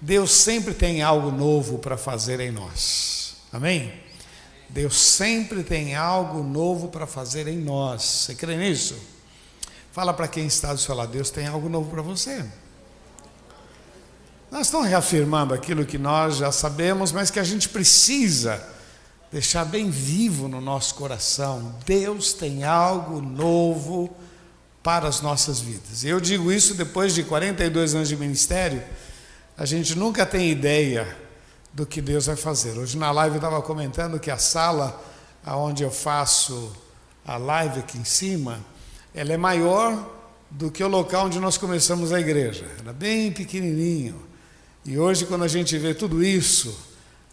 Deus sempre tem algo novo para fazer em nós. Amém? Deus sempre tem algo novo para fazer em nós. Você crê nisso? Fala para quem está do seu lado, Deus tem algo novo para você. Nós estamos reafirmando aquilo que nós já sabemos, mas que a gente precisa deixar bem vivo no nosso coração. Deus tem algo novo para as nossas vidas. Eu digo isso depois de 42 anos de ministério, a gente nunca tem ideia do que Deus vai fazer. Hoje na live eu estava comentando que a sala onde eu faço a live aqui em cima, ela é maior do que o local onde nós começamos a igreja. Era bem pequenininho. E hoje, quando a gente vê tudo isso,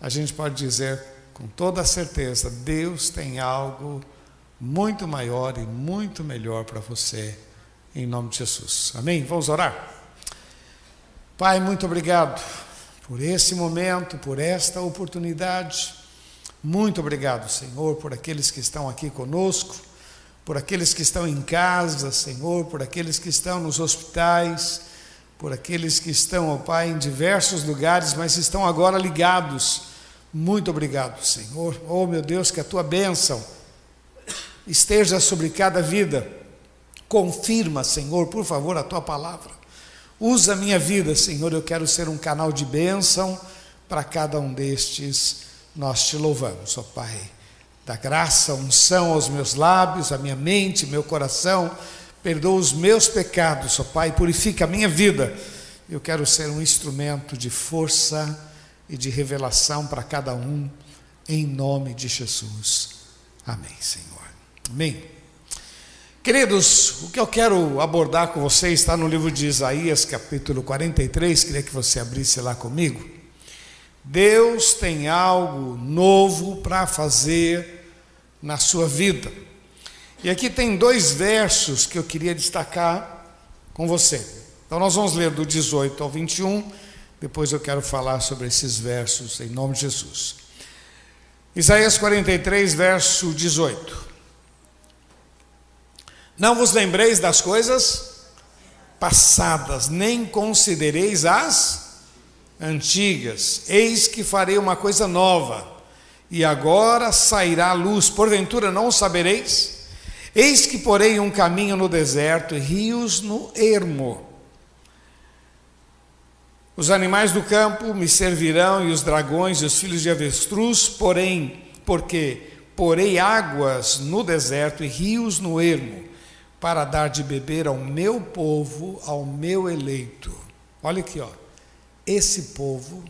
a gente pode dizer com toda certeza: Deus tem algo muito maior e muito melhor para você, em nome de Jesus. Amém? Vamos orar? Pai, muito obrigado por esse momento, por esta oportunidade. Muito obrigado, Senhor, por aqueles que estão aqui conosco, por aqueles que estão em casa, Senhor, por aqueles que estão nos hospitais por aqueles que estão, ó Pai, em diversos lugares, mas estão agora ligados. Muito obrigado, Senhor. Oh, meu Deus, que a tua bênção esteja sobre cada vida. Confirma, Senhor, por favor, a tua palavra. Usa a minha vida, Senhor. Eu quero ser um canal de bênção para cada um destes. Nós te louvamos, ó Pai. Da graça, unção aos meus lábios, a minha mente, meu coração perdoa os meus pecados, ó Pai, purifica a minha vida. Eu quero ser um instrumento de força e de revelação para cada um, em nome de Jesus. Amém, Senhor. Amém. Queridos, o que eu quero abordar com vocês está no livro de Isaías, capítulo 43, queria que você abrisse lá comigo. Deus tem algo novo para fazer na sua vida. E aqui tem dois versos que eu queria destacar com você. Então nós vamos ler do 18 ao 21, depois eu quero falar sobre esses versos em nome de Jesus. Isaías 43, verso 18. Não vos lembreis das coisas passadas, nem considereis as antigas. Eis que farei uma coisa nova, e agora sairá a luz. Porventura não o sabereis? Eis que porei um caminho no deserto e rios no ermo. Os animais do campo me servirão e os dragões e os filhos de avestruz, porém, porque porei águas no deserto e rios no ermo, para dar de beber ao meu povo, ao meu eleito. Olha aqui, ó. Esse povo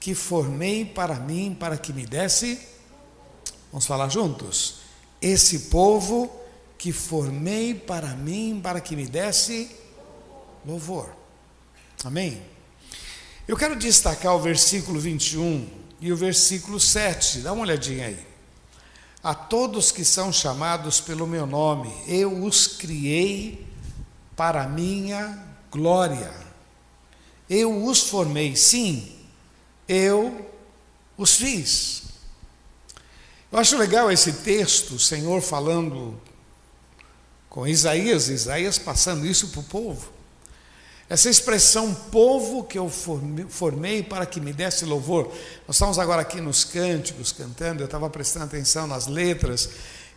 que formei para mim, para que me desse. Vamos falar juntos? esse povo que formei para mim, para que me desse louvor. Amém? Eu quero destacar o versículo 21 e o versículo 7, dá uma olhadinha aí. A todos que são chamados pelo meu nome, eu os criei para minha glória. Eu os formei, sim, eu os fiz. Eu acho legal esse texto, o Senhor falando com Isaías, Isaías passando isso para o povo. Essa expressão, povo que eu formei para que me desse louvor. Nós estamos agora aqui nos cânticos, cantando, eu estava prestando atenção nas letras,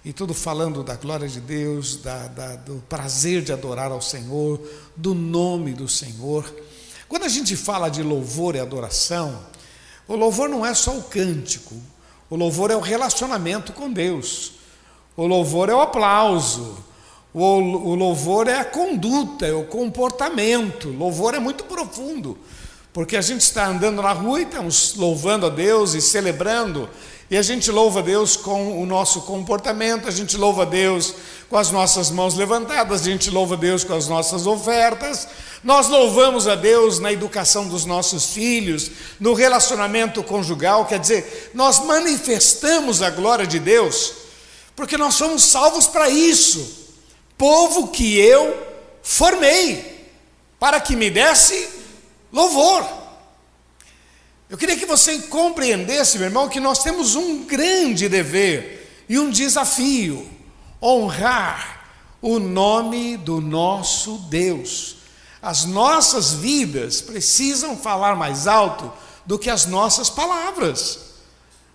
e tudo falando da glória de Deus, da, da, do prazer de adorar ao Senhor, do nome do Senhor. Quando a gente fala de louvor e adoração, o louvor não é só o cântico, o louvor é o relacionamento com Deus. O louvor é o aplauso. O, o louvor é a conduta, é o comportamento. Louvor é muito profundo. Porque a gente está andando na rua e estamos louvando a Deus e celebrando, e a gente louva a Deus com o nosso comportamento, a gente louva a Deus com as nossas mãos levantadas, a gente louva a Deus com as nossas ofertas, nós louvamos a Deus na educação dos nossos filhos, no relacionamento conjugal, quer dizer, nós manifestamos a glória de Deus, porque nós somos salvos para isso. Povo que eu formei, para que me desse louvor. Eu queria que você compreendesse, meu irmão, que nós temos um grande dever e um desafio: honrar o nome do nosso Deus As nossas vidas precisam falar mais alto do que as nossas palavras.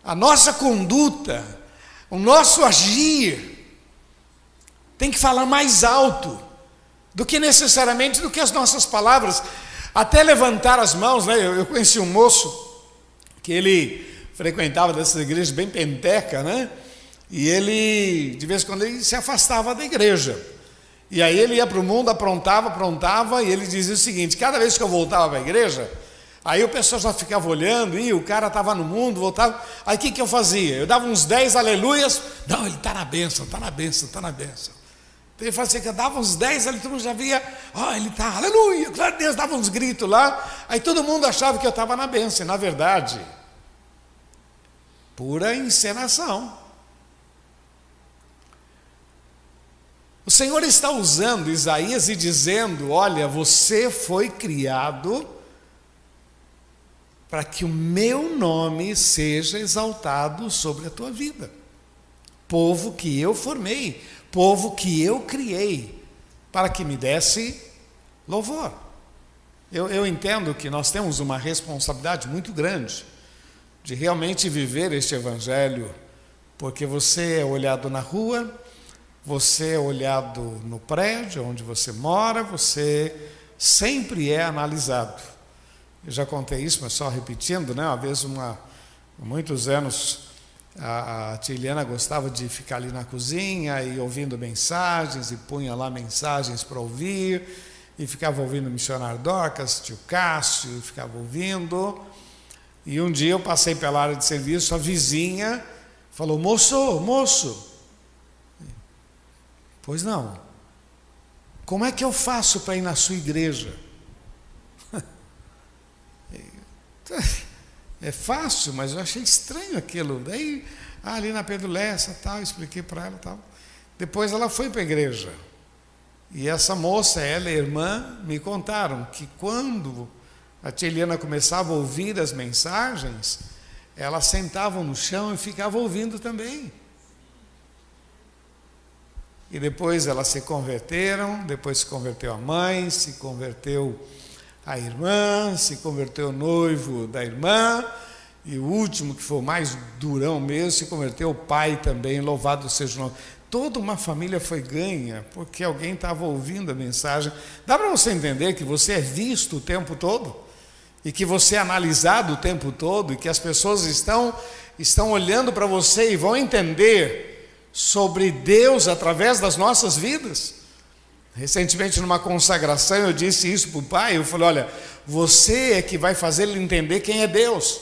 A nossa conduta, o nosso agir tem que falar mais alto do que necessariamente do que as nossas palavras. Até levantar as mãos, né? Eu conheci um moço que ele frequentava dessas igrejas bem penteca, né? E ele, de vez em quando, ele se afastava da igreja. E aí ele ia para o mundo, aprontava, aprontava, e ele dizia o seguinte: cada vez que eu voltava para a igreja, aí o pessoal já ficava olhando, e o cara estava no mundo, voltava. Aí o que, que eu fazia? Eu dava uns 10 aleluias, não, ele está na bênção, está na bênção, está na bênção. Então ele que eu dava uns 10, ali todo mundo já via, ó, oh, ele está, aleluia, glória a Deus, dava uns gritos lá, aí todo mundo achava que eu estava na bênção, na verdade, pura encenação. O Senhor está usando Isaías e dizendo: Olha, você foi criado para que o meu nome seja exaltado sobre a tua vida. Povo que eu formei, povo que eu criei, para que me desse louvor. Eu, eu entendo que nós temos uma responsabilidade muito grande de realmente viver este Evangelho, porque você é olhado na rua, você é olhado no prédio onde você mora, você sempre é analisado. Eu já contei isso, mas só repetindo, né? Uma vez, uma, há muitos anos, a, a Tiliana gostava de ficar ali na cozinha e ouvindo mensagens, e punha lá mensagens para ouvir, e ficava ouvindo o missionário Dorcas, tio Cássio, ficava ouvindo. E um dia eu passei pela área de serviço, a vizinha falou: Moço, moço, Pois não. Como é que eu faço para ir na sua igreja? É fácil, mas eu achei estranho aquilo. Daí, ah, ali na Pedro Lessa, tal, expliquei para ela, tal. Depois ela foi para a igreja. E essa moça, ela e a irmã, me contaram que quando a tia Eliana começava a ouvir as mensagens, elas sentavam no chão e ficavam ouvindo também. E depois elas se converteram, depois se converteu a mãe, se converteu a irmã, se converteu noivo da irmã, e o último, que foi o mais durão mesmo, se converteu o pai também, louvado seja o nome. Toda uma família foi ganha, porque alguém estava ouvindo a mensagem. Dá para você entender que você é visto o tempo todo? E que você é analisado o tempo todo? E que as pessoas estão, estão olhando para você e vão entender sobre Deus através das nossas vidas. Recentemente, numa consagração, eu disse isso para o pai. Eu falei: Olha, você é que vai fazer ele entender quem é Deus.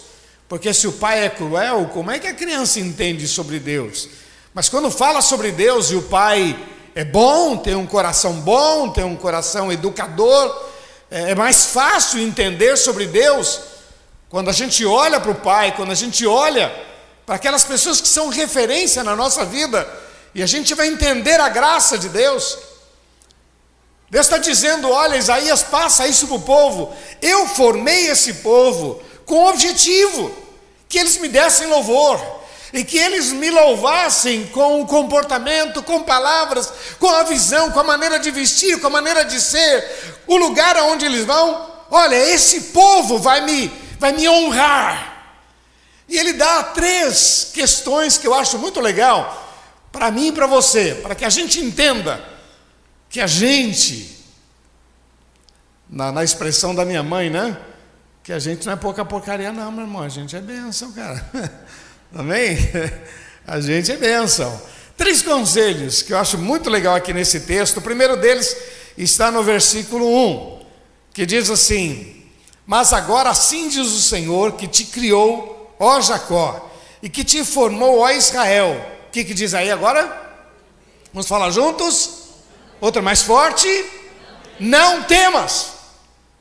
Porque se o pai é cruel, como é que a criança entende sobre Deus? Mas quando fala sobre Deus e o pai é bom, tem um coração bom, tem um coração educador, é, é mais fácil entender sobre Deus quando a gente olha para o pai, quando a gente olha para aquelas pessoas que são referência na nossa vida, e a gente vai entender a graça de Deus. Deus está dizendo: olha, Isaías, passa isso para o povo. Eu formei esse povo com o objetivo que eles me dessem louvor e que eles me louvassem com o comportamento, com palavras, com a visão, com a maneira de vestir, com a maneira de ser, o lugar aonde eles vão. Olha, esse povo vai me, vai me honrar. E ele dá três questões que eu acho muito legal para mim e para você, para que a gente entenda que a gente, na, na, expressão da minha mãe, né? Que a gente não é pouca porcaria, não, meu irmão, a gente é bênção, cara. Amém? A gente é bênção. Três conselhos que eu acho muito legal aqui nesse texto. O primeiro deles está no versículo 1, que diz assim: Mas agora assim diz o Senhor que te criou ó Jacó, e que te formou, ó Israel. O que, que diz aí agora? Vamos falar juntos? Outra mais forte? Não temas,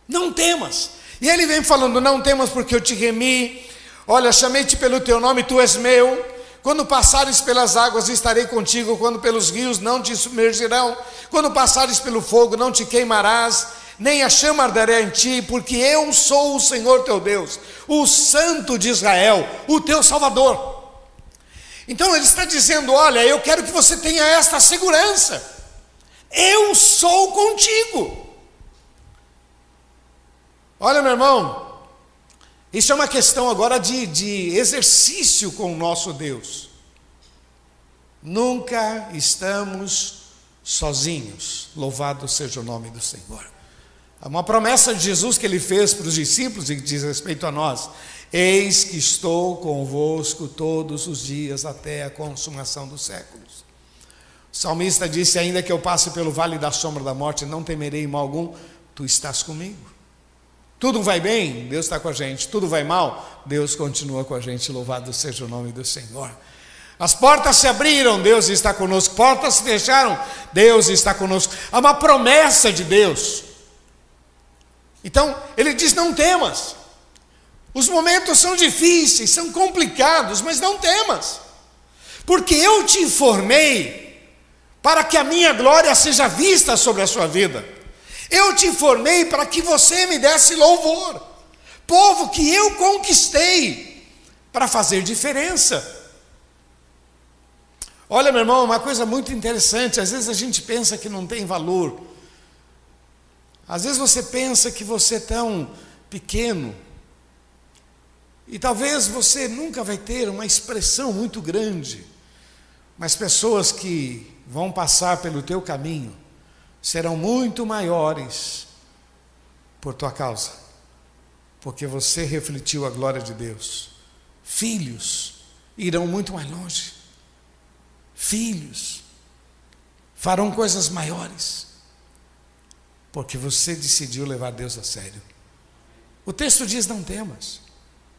não temas. E ele vem falando: Não temas, porque eu te remi. Olha, chamei-te pelo teu nome, tu és meu. Quando passares pelas águas, estarei contigo. Quando pelos rios, não te submergirão. Quando passares pelo fogo, não te queimarás nem a chama arderá em ti, porque eu sou o Senhor teu Deus, o Santo de Israel, o teu Salvador. Então ele está dizendo: Olha, eu quero que você tenha esta segurança, eu sou contigo. Olha, meu irmão, isso é uma questão agora de, de exercício com o nosso Deus. Nunca estamos sozinhos. Louvado seja o nome do Senhor. É uma promessa de Jesus que ele fez para os discípulos e que diz respeito a nós: Eis que estou convosco todos os dias até a consumação dos séculos. O salmista disse: Ainda que eu passe pelo vale da sombra da morte, não temerei mal algum, tu estás comigo. Tudo vai bem, Deus está com a gente. Tudo vai mal, Deus continua com a gente. Louvado seja o nome do Senhor. As portas se abriram, Deus está conosco. Portas se fecharam, Deus está conosco. Há uma promessa de Deus. Então, ele diz: não temas. Os momentos são difíceis, são complicados, mas não temas, porque eu te informei para que a minha glória seja vista sobre a sua vida. Eu te informei para que você me desse louvor, povo que eu conquistei para fazer diferença. Olha, meu irmão, uma coisa muito interessante, às vezes a gente pensa que não tem valor. Às vezes você pensa que você é tão pequeno, e talvez você nunca vai ter uma expressão muito grande, mas pessoas que vão passar pelo teu caminho serão muito maiores por tua causa, porque você refletiu a glória de Deus. Filhos irão muito mais longe. Filhos farão coisas maiores porque você decidiu levar Deus a sério. O texto diz: não temas,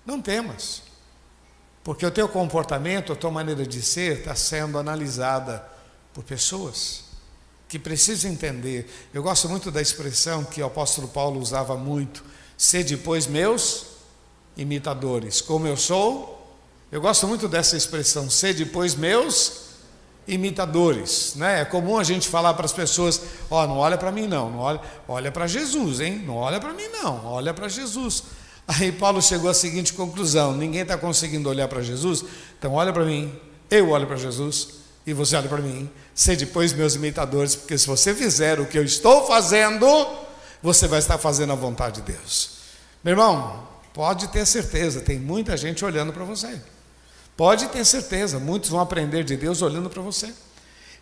não temas, porque o teu comportamento, a tua maneira de ser está sendo analisada por pessoas que precisam entender. Eu gosto muito da expressão que o apóstolo Paulo usava muito: sede, pois, meus imitadores, como eu sou. Eu gosto muito dessa expressão, sede, pois, meus imitadores, né? É comum a gente falar para as pessoas, ó, oh, não olha para mim não, não olha, olha para Jesus, hein? Não olha para mim não, olha para Jesus. Aí Paulo chegou à seguinte conclusão: ninguém está conseguindo olhar para Jesus, então olha para mim, eu olho para Jesus e você olha para mim. Ser depois meus imitadores, porque se você fizer o que eu estou fazendo, você vai estar fazendo a vontade de Deus. Meu irmão, pode ter certeza, tem muita gente olhando para você. Pode ter certeza, muitos vão aprender de Deus olhando para você.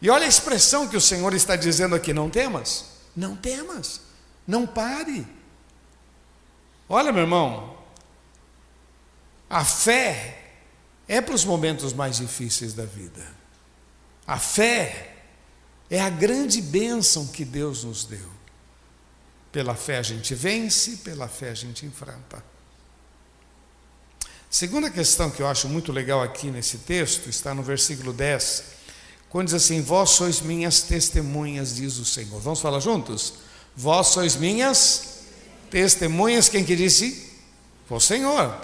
E olha a expressão que o Senhor está dizendo aqui: não temas, não temas, não pare. Olha, meu irmão, a fé é para os momentos mais difíceis da vida. A fé é a grande bênção que Deus nos deu. Pela fé a gente vence, pela fé a gente enfrenta. Segunda questão que eu acho muito legal aqui nesse texto está no versículo 10, quando diz assim: Vós sois minhas testemunhas, diz o Senhor. Vamos falar juntos? Vós sois minhas testemunhas, quem que disse? O Senhor.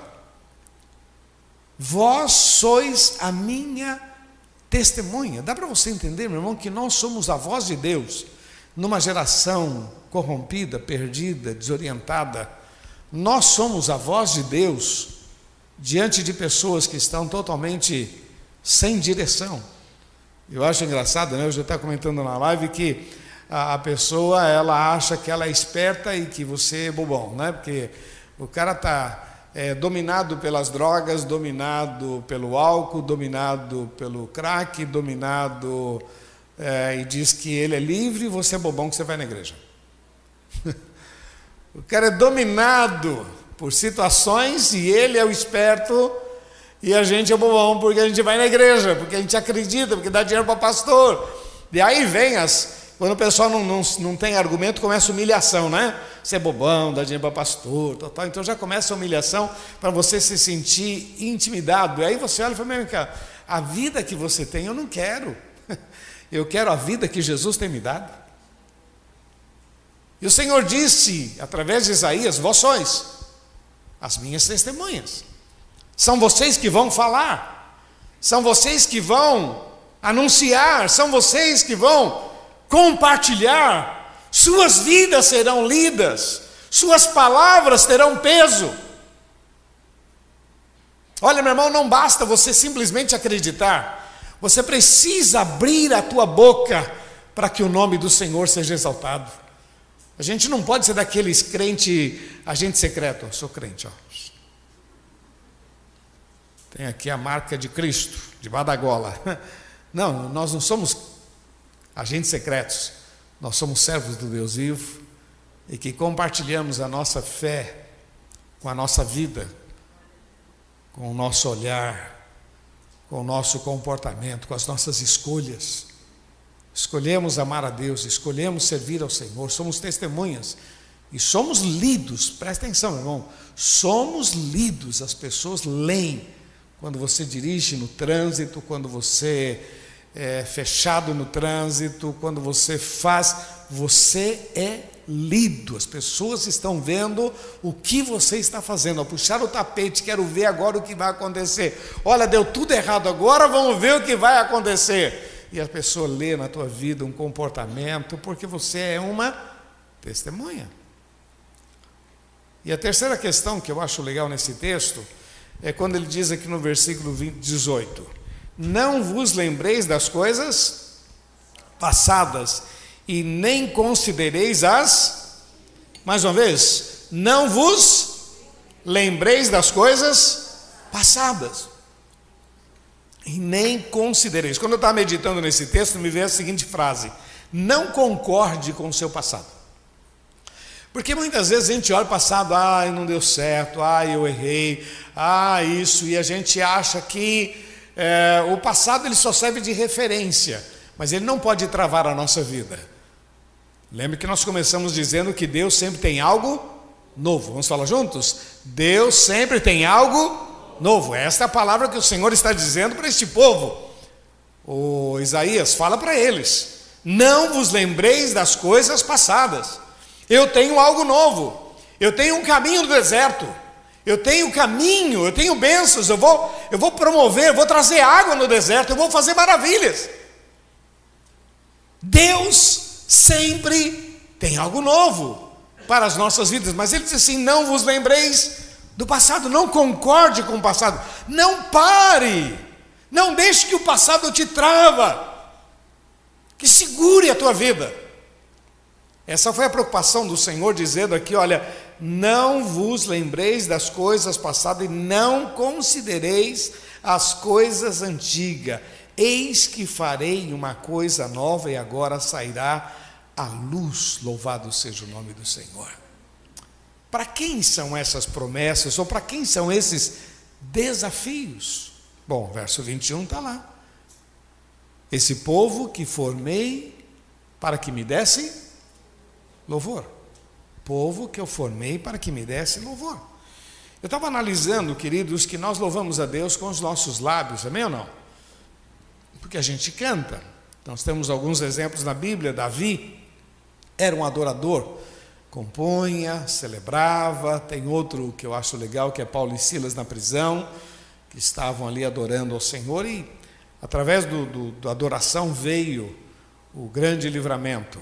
Vós sois a minha testemunha. Dá para você entender, meu irmão, que nós somos a voz de Deus numa geração corrompida, perdida, desorientada. Nós somos a voz de Deus diante de pessoas que estão totalmente sem direção. Eu acho engraçado, né? Eu já estava comentando na live que a pessoa ela acha que ela é esperta e que você é bobão, né? Porque o cara está é, dominado pelas drogas, dominado pelo álcool, dominado pelo crack, dominado é, e diz que ele é livre e você é bobão que você vai na igreja. o cara é dominado por situações e ele é o esperto e a gente é bobão porque a gente vai na igreja, porque a gente acredita, porque dá dinheiro para pastor. E aí vem as. Quando o pessoal não, não, não tem argumento, começa humilhação, né? Você é bobão, dá dinheiro para pastor, tal, tal. Então já começa a humilhação para você se sentir intimidado. E aí você olha e fala, meu cara, a vida que você tem eu não quero. Eu quero a vida que Jesus tem me dado. E o Senhor disse, através de Isaías, vós sois as minhas testemunhas. São vocês que vão falar, são vocês que vão anunciar, são vocês que vão compartilhar. Suas vidas serão lidas, suas palavras terão peso. Olha, meu irmão, não basta você simplesmente acreditar, você precisa abrir a tua boca para que o nome do Senhor seja exaltado. A gente não pode ser daqueles crente, agente secreto. Eu sou crente, ó. Tem aqui a marca de Cristo, de Badagola. Não, nós não somos agentes secretos. Nós somos servos do Deus vivo e que compartilhamos a nossa fé com a nossa vida, com o nosso olhar, com o nosso comportamento, com as nossas escolhas. Escolhemos amar a Deus, escolhemos servir ao Senhor, somos testemunhas e somos lidos, presta atenção, irmão, somos lidos, as pessoas leem quando você dirige no trânsito, quando você é fechado no trânsito, quando você faz, você é lido, as pessoas estão vendo o que você está fazendo. Puxar o tapete, quero ver agora o que vai acontecer. Olha, deu tudo errado agora, vamos ver o que vai acontecer e a pessoa lê na tua vida um comportamento, porque você é uma testemunha. E a terceira questão que eu acho legal nesse texto é quando ele diz aqui no versículo 20, 18: Não vos lembreis das coisas passadas, e nem considereis as. Mais uma vez, não vos lembreis das coisas passadas e nem considereis. Quando eu estava meditando nesse texto, me veio a seguinte frase: Não concorde com o seu passado. Porque muitas vezes a gente olha o passado, ah, não deu certo, ah, eu errei, ah, isso, e a gente acha que é, o passado ele só serve de referência, mas ele não pode travar a nossa vida. Lembre que nós começamos dizendo que Deus sempre tem algo novo. Vamos falar juntos? Deus sempre tem algo novo. Esta é a palavra que o Senhor está dizendo para este povo. O Isaías fala para eles: Não vos lembreis das coisas passadas. Eu tenho algo novo. Eu tenho um caminho no deserto. Eu tenho caminho, eu tenho bênçãos, eu vou, eu vou promover, eu vou trazer água no deserto, eu vou fazer maravilhas. Deus sempre tem algo novo para as nossas vidas, mas ele diz assim: não vos lembreis do passado, não concorde com o passado, não pare, não deixe que o passado te trava, que segure a tua vida. Essa foi a preocupação do Senhor dizendo aqui, olha, não vos lembreis das coisas passadas e não considereis as coisas antigas. Eis que farei uma coisa nova e agora sairá a luz. Louvado seja o nome do Senhor. Para quem são essas promessas ou para quem são esses desafios? Bom, verso 21 está lá. Esse povo que formei para que me desse louvor. Povo que eu formei para que me desse louvor. Eu estava analisando, queridos, que nós louvamos a Deus com os nossos lábios, amém ou não? Porque a gente canta. Nós temos alguns exemplos na Bíblia. Davi era um adorador compunha, celebrava. Tem outro que eu acho legal, que é Paulo e Silas na prisão, que estavam ali adorando ao Senhor e, através do, do, da adoração, veio o grande livramento.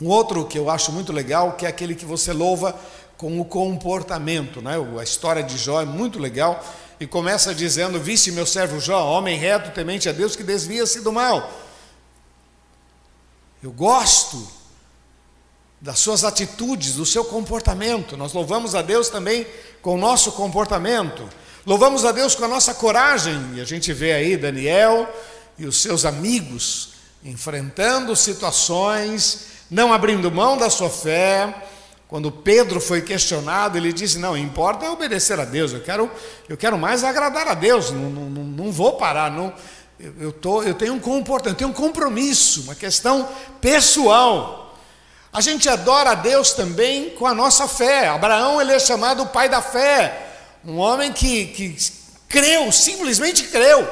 Um outro que eu acho muito legal, que é aquele que você louva com o comportamento, né? A história de Jó é muito legal e começa dizendo: Viste meu servo Jó, homem reto, temente a Deus, que desvia-se do mal. Eu gosto das suas atitudes, do seu comportamento. Nós louvamos a Deus também com o nosso comportamento. Louvamos a Deus com a nossa coragem. E a gente vê aí Daniel e os seus amigos enfrentando situações, não abrindo mão da sua fé. Quando Pedro foi questionado, ele disse: Não, importa é obedecer a Deus, eu quero, eu quero mais agradar a Deus, não, não, não vou parar, não, eu, eu, tô, eu tenho um comportamento, eu tenho um compromisso, uma questão pessoal. A gente adora a Deus também com a nossa fé. Abraão ele é chamado o pai da fé, um homem que, que creu, simplesmente creu,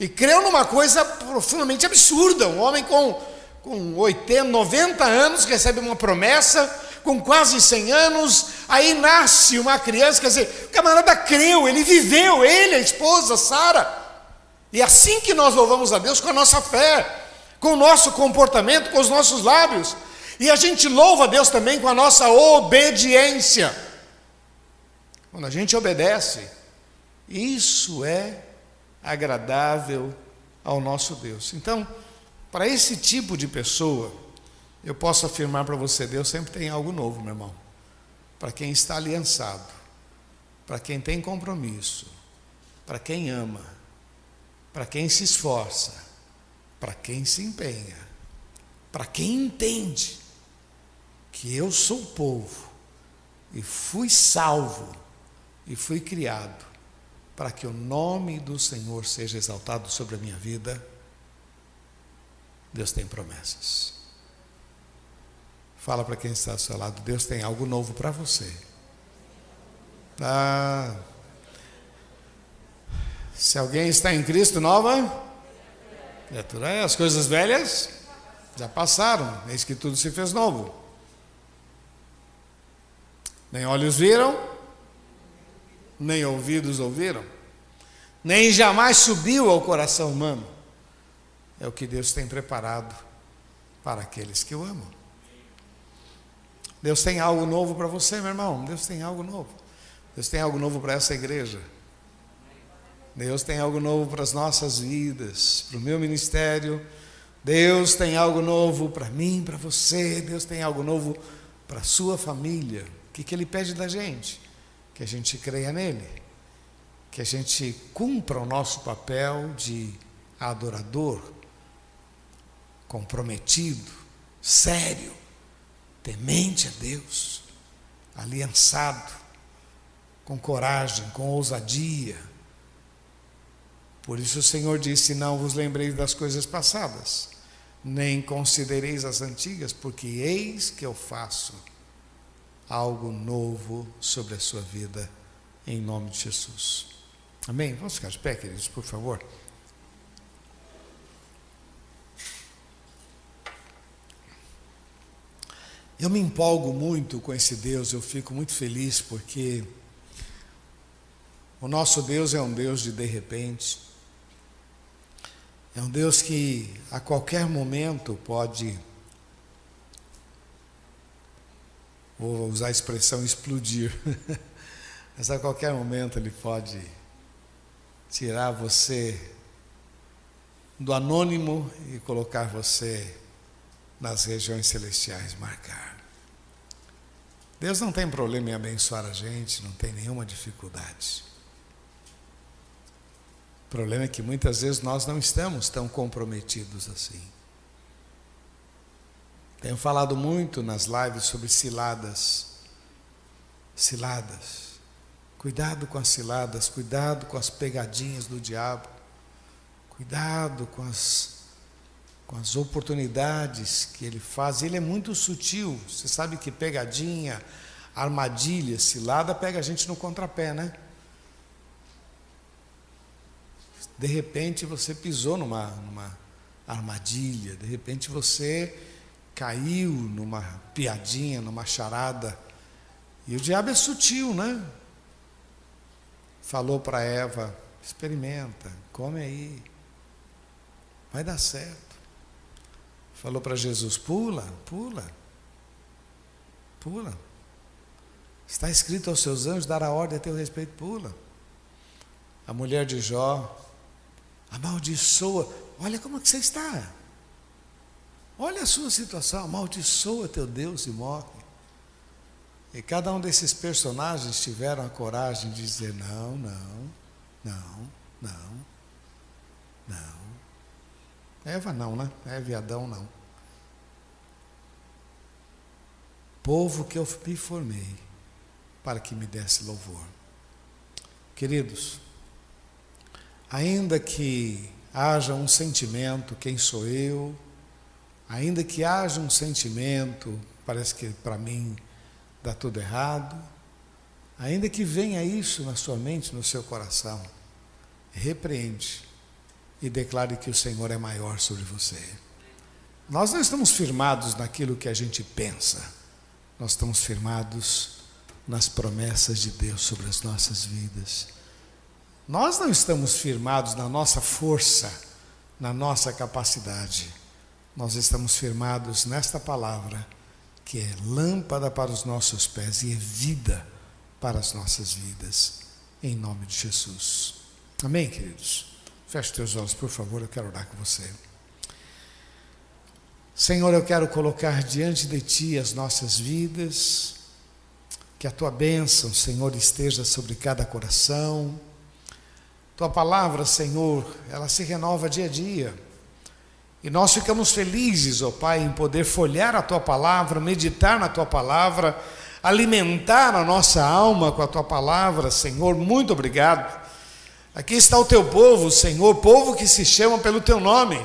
e creu numa coisa profundamente absurda. Um homem com, com 80, 90 anos recebe uma promessa, com quase 100 anos, aí nasce uma criança. Quer dizer, o camarada creu, ele viveu, ele, a esposa, Sara. E é assim que nós louvamos a Deus com a nossa fé, com o nosso comportamento, com os nossos lábios. E a gente louva a Deus também com a nossa obediência. Quando a gente obedece, isso é agradável ao nosso Deus. Então, para esse tipo de pessoa, Eu posso afirmar para você: Deus sempre tem algo novo, meu irmão. Para quem está aliançado, para quem tem compromisso, para quem ama, para quem se esforça, para quem se empenha, para quem entende que eu sou povo e fui salvo e fui criado para que o nome do Senhor seja exaltado sobre a minha vida, Deus tem promessas. Fala para quem está ao seu lado, Deus tem algo novo para você. Ah, se alguém está em Cristo, nova criatura é, as coisas velhas já passaram, eis que tudo se fez novo. Nem olhos viram, nem ouvidos ouviram, nem jamais subiu ao coração humano. É o que Deus tem preparado para aqueles que o amam. Deus tem algo novo para você, meu irmão. Deus tem algo novo. Deus tem algo novo para essa igreja. Deus tem algo novo para as nossas vidas, para o meu ministério. Deus tem algo novo para mim, para você. Deus tem algo novo para a sua família. O que, que Ele pede da gente? que a gente creia nele, que a gente cumpra o nosso papel de adorador, comprometido, sério, temente a Deus, aliançado, com coragem, com ousadia. Por isso o Senhor disse: Não vos lembreis das coisas passadas, nem considereis as antigas, porque eis que eu faço algo novo sobre a sua vida, em nome de Jesus. Amém? Vamos ficar de pé, queridos, por favor. Eu me empolgo muito com esse Deus, eu fico muito feliz porque o nosso Deus é um Deus de de repente, é um Deus que a qualquer momento pode vou usar a expressão explodir. Mas a qualquer momento ele pode tirar você do anônimo e colocar você nas regiões celestiais, marcar. Deus não tem problema em abençoar a gente, não tem nenhuma dificuldade. O problema é que muitas vezes nós não estamos tão comprometidos assim. Tenho falado muito nas lives sobre ciladas. Ciladas. Cuidado com as ciladas, cuidado com as pegadinhas do diabo. Cuidado com as, com as oportunidades que ele faz. Ele é muito sutil. Você sabe que pegadinha, armadilha, cilada pega a gente no contrapé, né? De repente você pisou numa, numa armadilha, de repente você caiu numa piadinha, numa charada. E o diabo é sutil, né? Falou para Eva: experimenta, come aí, vai dar certo. Falou para Jesus: pula, pula, pula. Está escrito aos seus anjos dar a ordem a teu respeito, pula. A mulher de Jó amaldiçoa. Olha como é que você está. Olha a sua situação, amaldiçoa teu Deus e morre. E cada um desses personagens tiveram a coragem de dizer: não, não, não, não, não. Eva não, né? Eva e Adão não. Povo que eu me formei para que me desse louvor. Queridos, ainda que haja um sentimento, quem sou eu, Ainda que haja um sentimento, parece que para mim dá tudo errado, ainda que venha isso na sua mente, no seu coração, repreende e declare que o Senhor é maior sobre você. Nós não estamos firmados naquilo que a gente pensa, nós estamos firmados nas promessas de Deus sobre as nossas vidas. Nós não estamos firmados na nossa força, na nossa capacidade nós estamos firmados nesta palavra, que é lâmpada para os nossos pés e é vida para as nossas vidas, em nome de Jesus. Amém, queridos? Feche teus olhos, por favor, eu quero orar com você. Senhor, eu quero colocar diante de Ti as nossas vidas, que a Tua bênção, Senhor, esteja sobre cada coração. Tua palavra, Senhor, ela se renova dia a dia. E nós ficamos felizes, ó Pai, em poder folhear a Tua palavra, meditar na Tua palavra, alimentar a nossa alma com a Tua palavra, Senhor. Muito obrigado. Aqui está o Teu povo, Senhor, povo que se chama pelo Teu nome.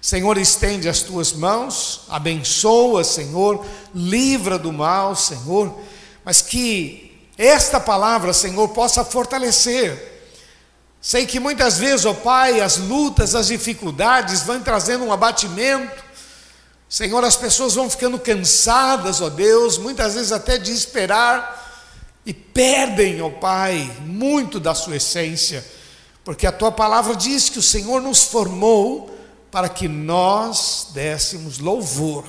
Senhor, estende as tuas mãos, abençoa, Senhor, livra do mal, Senhor, mas que esta palavra, Senhor, possa fortalecer. Sei que muitas vezes, ó Pai, as lutas, as dificuldades vão trazendo um abatimento. Senhor, as pessoas vão ficando cansadas, ó Deus, muitas vezes até de esperar e perdem, ó Pai, muito da sua essência, porque a tua palavra diz que o Senhor nos formou para que nós dessemos louvor.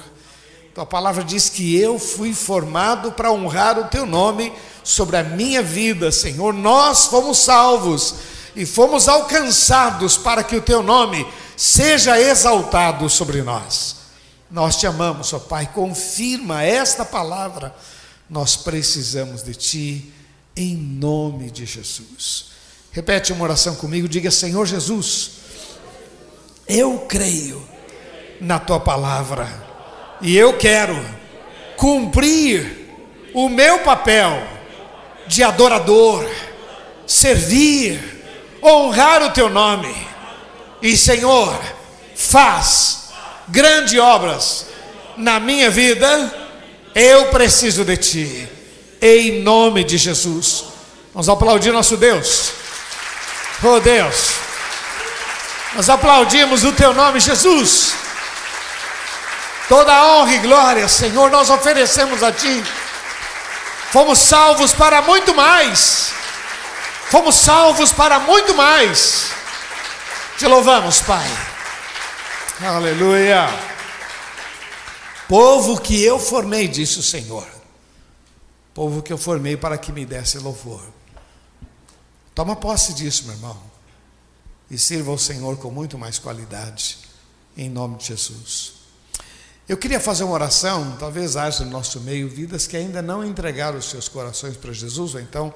Então a palavra diz que eu fui formado para honrar o teu nome sobre a minha vida, Senhor. Nós fomos salvos e fomos alcançados para que o teu nome seja exaltado sobre nós. Nós te amamos, ó Pai, confirma esta palavra. Nós precisamos de ti em nome de Jesus. Repete uma oração comigo, diga: Senhor Jesus, eu creio na tua palavra e eu quero cumprir o meu papel de adorador, servir, honrar o teu nome. E Senhor, faz grandes obras na minha vida. Eu preciso de ti. Em nome de Jesus. Vamos aplaudir nosso Deus. Oh Deus. Nós aplaudimos o teu nome, Jesus. Toda honra e glória, Senhor, nós oferecemos a ti. Fomos salvos para muito mais. Fomos salvos para muito mais. Te louvamos, Pai. Aleluia. Povo que eu formei, disse o Senhor. Povo que eu formei para que me desse louvor. Toma posse disso, meu irmão e sirva ao Senhor com muito mais qualidade, em nome de Jesus. Eu queria fazer uma oração, talvez haja no nosso meio vidas que ainda não entregaram os seus corações para Jesus, ou então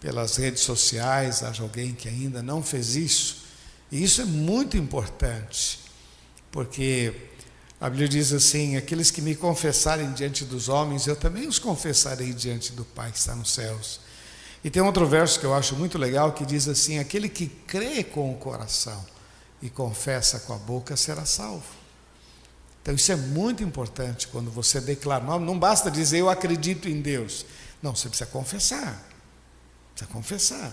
pelas redes sociais, haja alguém que ainda não fez isso. E isso é muito importante, porque a Bíblia diz assim: aqueles que me confessarem diante dos homens, eu também os confessarei diante do Pai que está nos céus. E tem outro verso que eu acho muito legal que diz assim: aquele que crê com o coração e confessa com a boca será salvo. Então isso é muito importante quando você declara. Não, não basta dizer eu acredito em Deus. Não, você precisa confessar. Precisa confessar.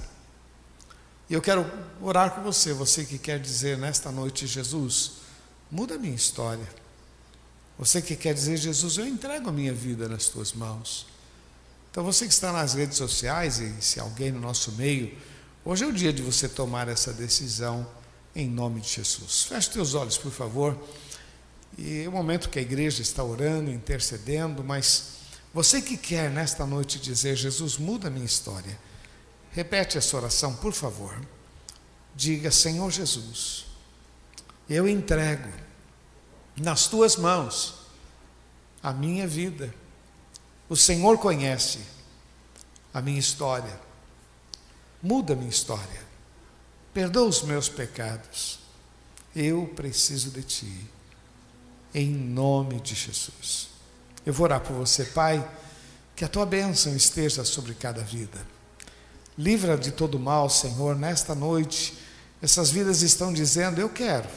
E eu quero orar com você, você que quer dizer nesta noite, Jesus, muda a minha história. Você que quer dizer, Jesus, eu entrego a minha vida nas tuas mãos. Então você que está nas redes sociais e se alguém no nosso meio, hoje é o dia de você tomar essa decisão em nome de Jesus. Feche teus olhos, por favor. E é o momento que a igreja está orando, intercedendo, mas você que quer nesta noite dizer, Jesus, muda a minha história. Repete essa oração, por favor. Diga, Senhor Jesus, eu entrego nas tuas mãos a minha vida o Senhor conhece a minha história. Muda a minha história. Perdoa os meus pecados. Eu preciso de Ti. Em nome de Jesus. Eu vou orar por você, Pai, que a Tua bênção esteja sobre cada vida. Livra de todo mal, Senhor, nesta noite. Essas vidas estão dizendo: Eu quero.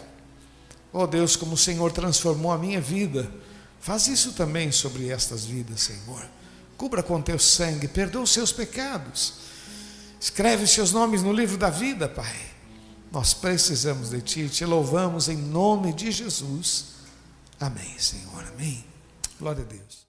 Oh Deus, como o Senhor transformou a minha vida Faz isso também sobre estas vidas, Senhor. Cubra com teu sangue, perdoa os seus pecados. Escreve os seus nomes no livro da vida, Pai. Nós precisamos de Ti, te louvamos em nome de Jesus. Amém, Senhor. Amém. Glória a Deus.